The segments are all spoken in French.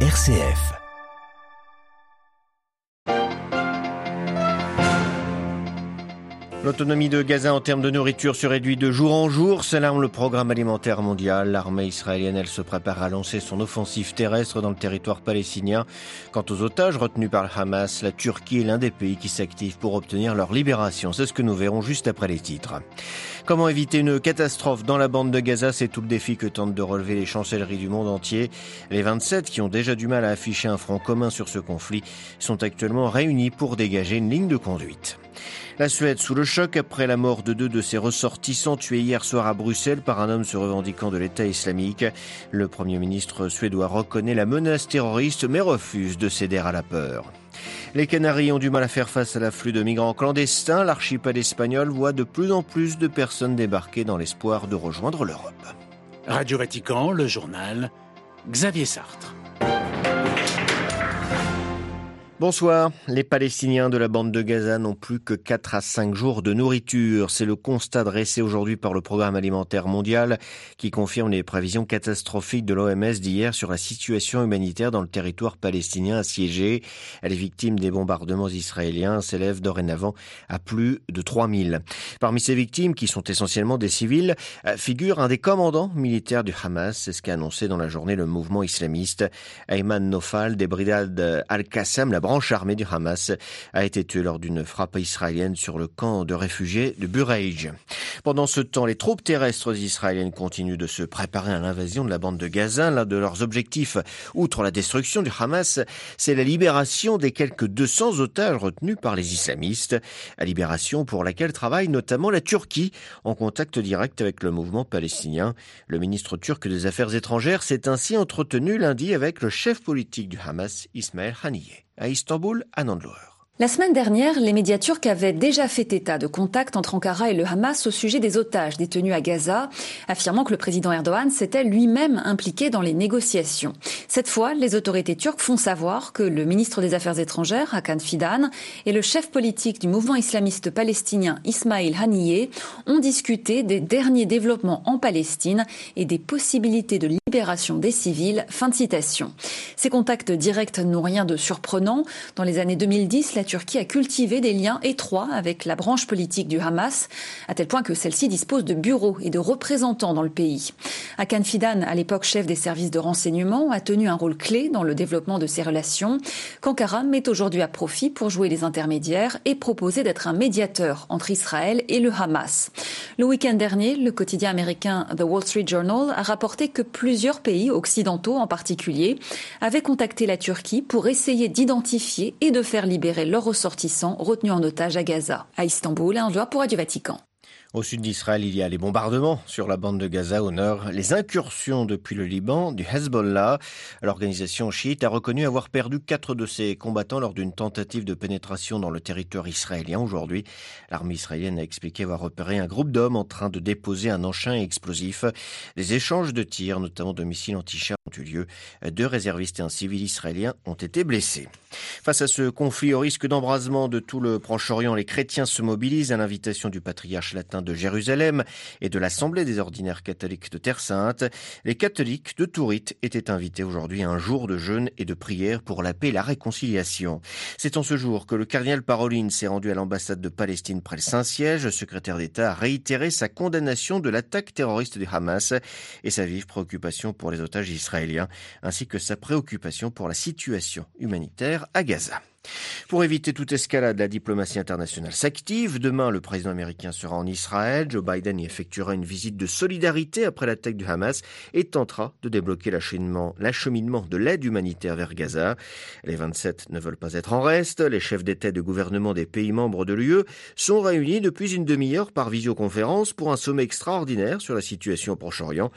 RCF. L'autonomie de Gaza en termes de nourriture se réduit de jour en jour, s'alarme le programme alimentaire mondial. L'armée israélienne, elle se prépare à lancer son offensive terrestre dans le territoire palestinien. Quant aux otages retenus par le Hamas, la Turquie est l'un des pays qui s'activent pour obtenir leur libération. C'est ce que nous verrons juste après les titres. Comment éviter une catastrophe dans la bande de Gaza? C'est tout le défi que tentent de relever les chancelleries du monde entier. Les 27 qui ont déjà du mal à afficher un front commun sur ce conflit sont actuellement réunis pour dégager une ligne de conduite. La Suède sous le choc après la mort de deux de ses ressortissants tués hier soir à Bruxelles par un homme se revendiquant de l'État islamique. Le Premier ministre suédois reconnaît la menace terroriste mais refuse de céder à la peur. Les Canaries ont du mal à faire face à l'afflux de migrants clandestins. L'archipel espagnol voit de plus en plus de personnes débarquer dans l'espoir de rejoindre l'Europe. Radio Vatican, le journal, Xavier Sartre. Bonsoir. Les Palestiniens de la bande de Gaza n'ont plus que 4 à 5 jours de nourriture. C'est le constat dressé aujourd'hui par le Programme alimentaire mondial qui confirme les prévisions catastrophiques de l'OMS d'hier sur la situation humanitaire dans le territoire palestinien assiégé. Les victimes des bombardements israéliens s'élèvent dorénavant à plus de 3000. Parmi ces victimes, qui sont essentiellement des civils, euh, figure un des commandants militaires du Hamas. C'est ce qu'a annoncé dans la journée le mouvement islamiste. Ayman Nofal des brigades Al-Qassam, la branche armée du Hamas a été tué lors d'une frappe israélienne sur le camp de réfugiés de Bureij. Pendant ce temps, les troupes terrestres israéliennes continuent de se préparer à l'invasion de la bande de Gaza. L'un de leurs objectifs, outre la destruction du Hamas, c'est la libération des quelques 200 otages retenus par les islamistes. La libération pour laquelle travaille notamment la Turquie en contact direct avec le mouvement palestinien. Le ministre turc des Affaires étrangères s'est ainsi entretenu lundi avec le chef politique du Hamas, Ismaël Haniyeh La semaine dernière, les médias turcs avaient déjà fait état de contacts entre Ankara et le Hamas au sujet des otages détenus à Gaza, affirmant que le président Erdogan s'était lui-même impliqué dans les négociations. Cette fois, les autorités turques font savoir que le ministre des Affaires étrangères, Hakan Fidan, et le chef politique du mouvement islamiste palestinien Ismail Haniyeh ont discuté des derniers développements en Palestine et des possibilités de libération des civils. Fin de citation. Ces contacts directs n'ont rien de surprenant. Dans les années 2010, la Turquie a cultivé des liens étroits avec la branche politique du Hamas, à tel point que celle-ci dispose de bureaux et de représentants dans le pays. Hakan Fidan, à l'époque chef des services de renseignement, a tenu un rôle clé dans le développement de ces relations, qu'Ankara met aujourd'hui à profit pour jouer les intermédiaires et proposer d'être un médiateur entre Israël et le Hamas. Le week-end dernier, le quotidien américain The Wall Street Journal a rapporté que plusieurs pays occidentaux en particulier avaient contacté la Turquie pour essayer d'identifier et de faire libérer ressortissants retenus en otage à Gaza. À Istanbul, un doigt pour Radio Vatican. Au sud d'Israël, il y a les bombardements sur la bande de Gaza au nord, les incursions depuis le Liban du Hezbollah. L'organisation chiite a reconnu avoir perdu quatre de ses combattants lors d'une tentative de pénétration dans le territoire israélien. Aujourd'hui, l'armée israélienne a expliqué avoir repéré un groupe d'hommes en train de déposer un engin explosif. Des échanges de tirs, notamment de missiles anti-chars, ont eu lieu. Deux réservistes et un civil israélien ont été blessés. Face à ce conflit au risque d'embrasement de tout le Proche-Orient, les chrétiens se mobilisent à l'invitation du patriarche latin de Jérusalem et de l'Assemblée des ordinaires catholiques de Terre Sainte. Les catholiques de Tourite étaient invités aujourd'hui à un jour de jeûne et de prière pour la paix et la réconciliation. C'est en ce jour que le cardinal Paroline s'est rendu à l'ambassade de Palestine près le Saint-Siège. Secrétaire d'État a réitéré sa condamnation de l'attaque terroriste du Hamas et sa vive préoccupation pour les otages israéliens, ainsi que sa préoccupation pour la situation humanitaire à Gaza. Pour éviter toute escalade, la diplomatie internationale s'active. Demain, le président américain sera en Israël. Joe Biden y effectuera une visite de solidarité après l'attaque du Hamas et tentera de débloquer l'acheminement de l'aide humanitaire vers Gaza. Les 27 ne veulent pas être en reste. Les chefs d'État et de gouvernement des pays membres de l'UE sont réunis depuis une demi-heure par visioconférence pour un sommet extraordinaire sur la situation au Proche-Orient.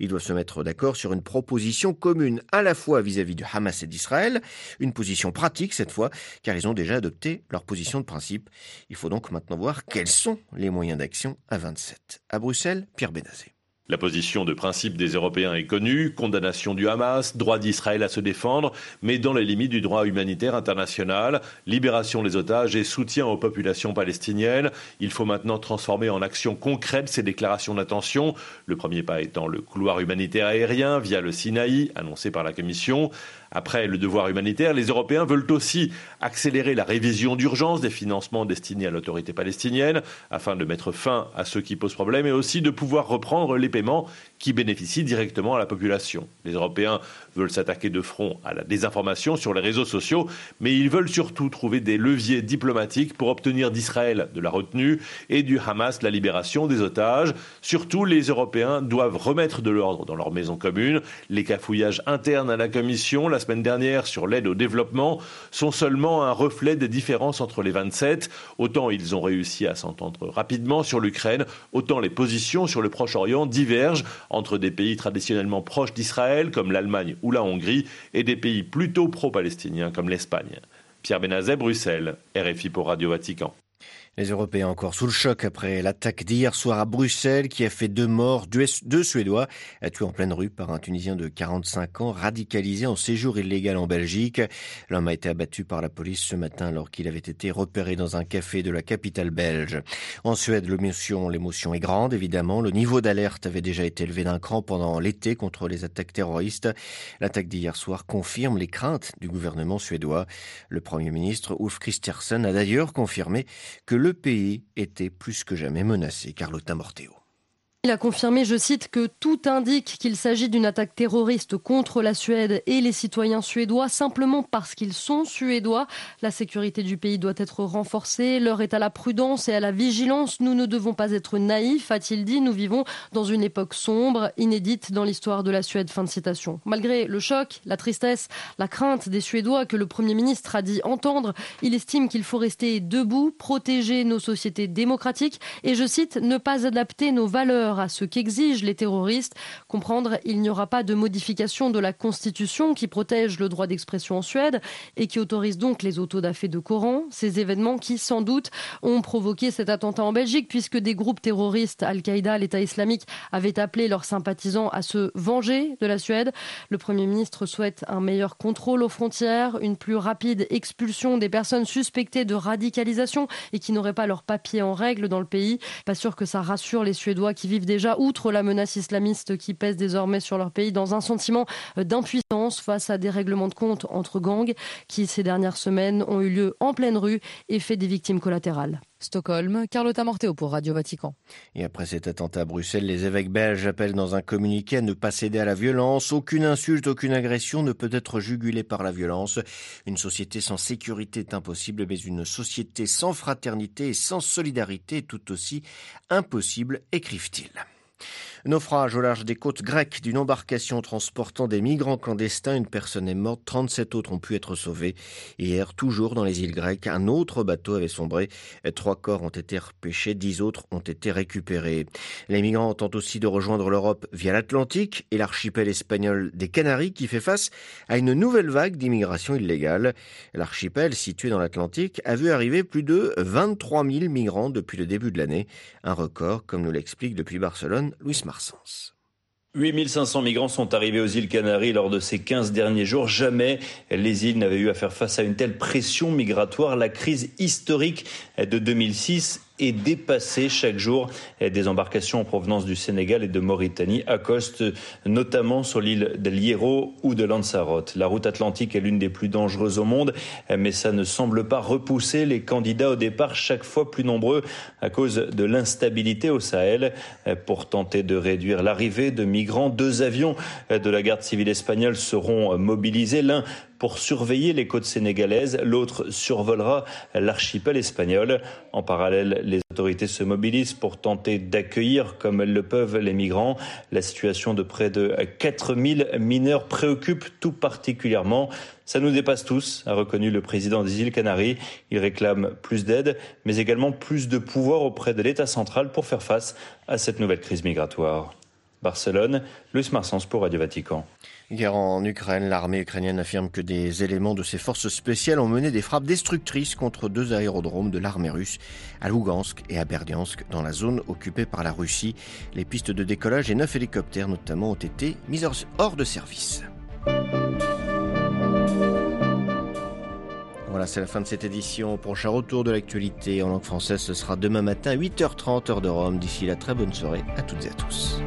Ils doivent se mettre d'accord sur une proposition commune à la fois vis-à-vis -vis du Hamas et d'Israël, une position pratique cette fois, car ils ont déjà adopté leur position de principe. Il faut donc maintenant voir quels sont les moyens d'action à 27. À Bruxelles, Pierre Bénazé. La position de principe des Européens est connue, condamnation du Hamas, droit d'Israël à se défendre, mais dans les limites du droit humanitaire international, libération des otages et soutien aux populations palestiniennes. Il faut maintenant transformer en action concrète ces déclarations d'intention, le premier pas étant le couloir humanitaire aérien via le Sinaï, annoncé par la Commission. Après le devoir humanitaire, les Européens veulent aussi accélérer la révision d'urgence des financements destinés à l'autorité palestinienne afin de mettre fin à ce qui pose problème et aussi de pouvoir reprendre les paiements qui bénéficient directement à la population. Les Européens veulent s'attaquer de front à la désinformation sur les réseaux sociaux, mais ils veulent surtout trouver des leviers diplomatiques pour obtenir d'Israël de la retenue et du Hamas la libération des otages. Surtout, les Européens doivent remettre de l'ordre dans leur maison commune. Les cafouillages internes à la Commission la semaine dernière sur l'aide au développement sont seulement un reflet des différences entre les 27. Autant ils ont réussi à s'entendre rapidement sur l'Ukraine, autant les positions sur le Proche-Orient divergent entre des pays traditionnellement proches d'Israël, comme l'Allemagne ou la Hongrie, et des pays plutôt pro-palestiniens, comme l'Espagne. Pierre Benazet, Bruxelles, RFI pour Radio Vatican. Les Européens encore sous le choc après l'attaque d'hier soir à Bruxelles qui a fait deux morts, deux Suédois tués en pleine rue par un Tunisien de 45 ans radicalisé en séjour illégal en Belgique. L'homme a été abattu par la police ce matin alors qu'il avait été repéré dans un café de la capitale belge. En Suède, l'émotion, est grande évidemment. Le niveau d'alerte avait déjà été élevé d'un cran pendant l'été contre les attaques terroristes. L'attaque d'hier soir confirme les craintes du gouvernement suédois. Le premier ministre Ulf Kristersson a d'ailleurs confirmé que le pays était plus que jamais menacé. Carlotta Morteo. Il a confirmé, je cite, que tout indique qu'il s'agit d'une attaque terroriste contre la Suède et les citoyens suédois simplement parce qu'ils sont suédois. La sécurité du pays doit être renforcée. L'heure est à la prudence et à la vigilance. Nous ne devons pas être naïfs, a-t-il dit. Nous vivons dans une époque sombre, inédite dans l'histoire de la Suède. Fin de citation. Malgré le choc, la tristesse, la crainte des Suédois que le Premier ministre a dit entendre, il estime qu'il faut rester debout, protéger nos sociétés démocratiques et, je cite, ne pas adapter nos valeurs à ce qu'exigent les terroristes. Comprendre, il n'y aura pas de modification de la Constitution qui protège le droit d'expression en Suède et qui autorise donc les autodafés de Coran. Ces événements qui, sans doute, ont provoqué cet attentat en Belgique puisque des groupes terroristes, Al-Qaïda, l'État islamique, avaient appelé leurs sympathisants à se venger de la Suède. Le Premier ministre souhaite un meilleur contrôle aux frontières, une plus rapide expulsion des personnes suspectées de radicalisation et qui n'auraient pas leurs papiers en règle dans le pays. Pas sûr que ça rassure les Suédois qui vivent déjà, outre la menace islamiste qui pèse désormais sur leur pays, dans un sentiment d'impuissance face à des règlements de compte entre gangs qui, ces dernières semaines, ont eu lieu en pleine rue et fait des victimes collatérales. Stockholm, Carlotta Morteo pour Radio Vatican. Et après cet attentat à Bruxelles, les évêques belges appellent dans un communiqué à ne pas céder à la violence. Aucune insulte, aucune agression ne peut être jugulée par la violence. Une société sans sécurité est impossible, mais une société sans fraternité et sans solidarité est tout aussi impossible, écrivent-ils. Naufrage au large des côtes grecques d'une embarcation transportant des migrants clandestins. Une personne est morte, 37 autres ont pu être sauvés. Hier, toujours dans les îles grecques, un autre bateau avait sombré. Trois corps ont été repêchés, dix autres ont été récupérés. Les migrants tentent aussi de rejoindre l'Europe via l'Atlantique et l'archipel espagnol des Canaries qui fait face à une nouvelle vague d'immigration illégale. L'archipel, situé dans l'Atlantique, a vu arriver plus de 23 000 migrants depuis le début de l'année. Un record, comme nous l'explique depuis Barcelone Louis Mar. 8500 migrants sont arrivés aux îles Canaries lors de ces 15 derniers jours. Jamais les îles n'avaient eu à faire face à une telle pression migratoire. La crise historique de 2006 et dépasser chaque jour. Des embarcations en provenance du Sénégal et de Mauritanie accostent notamment sur l'île de Hierro ou de Lanzarote. La route atlantique est l'une des plus dangereuses au monde, mais ça ne semble pas repousser les candidats au départ chaque fois plus nombreux à cause de l'instabilité au Sahel. Pour tenter de réduire l'arrivée de migrants, deux avions de la garde civile espagnole seront mobilisés. L'un pour surveiller les côtes sénégalaises, l'autre survolera l'archipel espagnol. En parallèle, les autorités se mobilisent pour tenter d'accueillir comme elles le peuvent les migrants. La situation de près de 4000 mineurs préoccupe tout particulièrement. Ça nous dépasse tous, a reconnu le président des îles Canaries. Il réclame plus d'aide, mais également plus de pouvoir auprès de l'État central pour faire face à cette nouvelle crise migratoire. Barcelone, Luis Marsens pour Radio Vatican. Guerre en Ukraine, l'armée ukrainienne affirme que des éléments de ses forces spéciales ont mené des frappes destructrices contre deux aérodromes de l'armée russe à Lugansk et à Berdiansk dans la zone occupée par la Russie. Les pistes de décollage et neuf hélicoptères notamment ont été mises hors de service. C'est la fin de cette édition. Prochain retour de l'actualité en langue française, ce sera demain matin 8h30 heure de Rome. D'ici là, très bonne soirée à toutes et à tous.